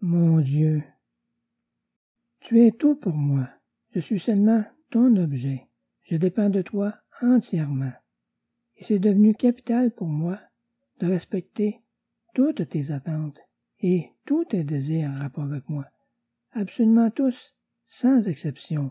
mon Dieu. Tu es tout pour moi. Je suis seulement ton objet. Je dépends de toi entièrement. Et c'est devenu capital pour moi de respecter toutes tes attentes et tous tes désirs en rapport avec moi. Absolument tous, sans exception.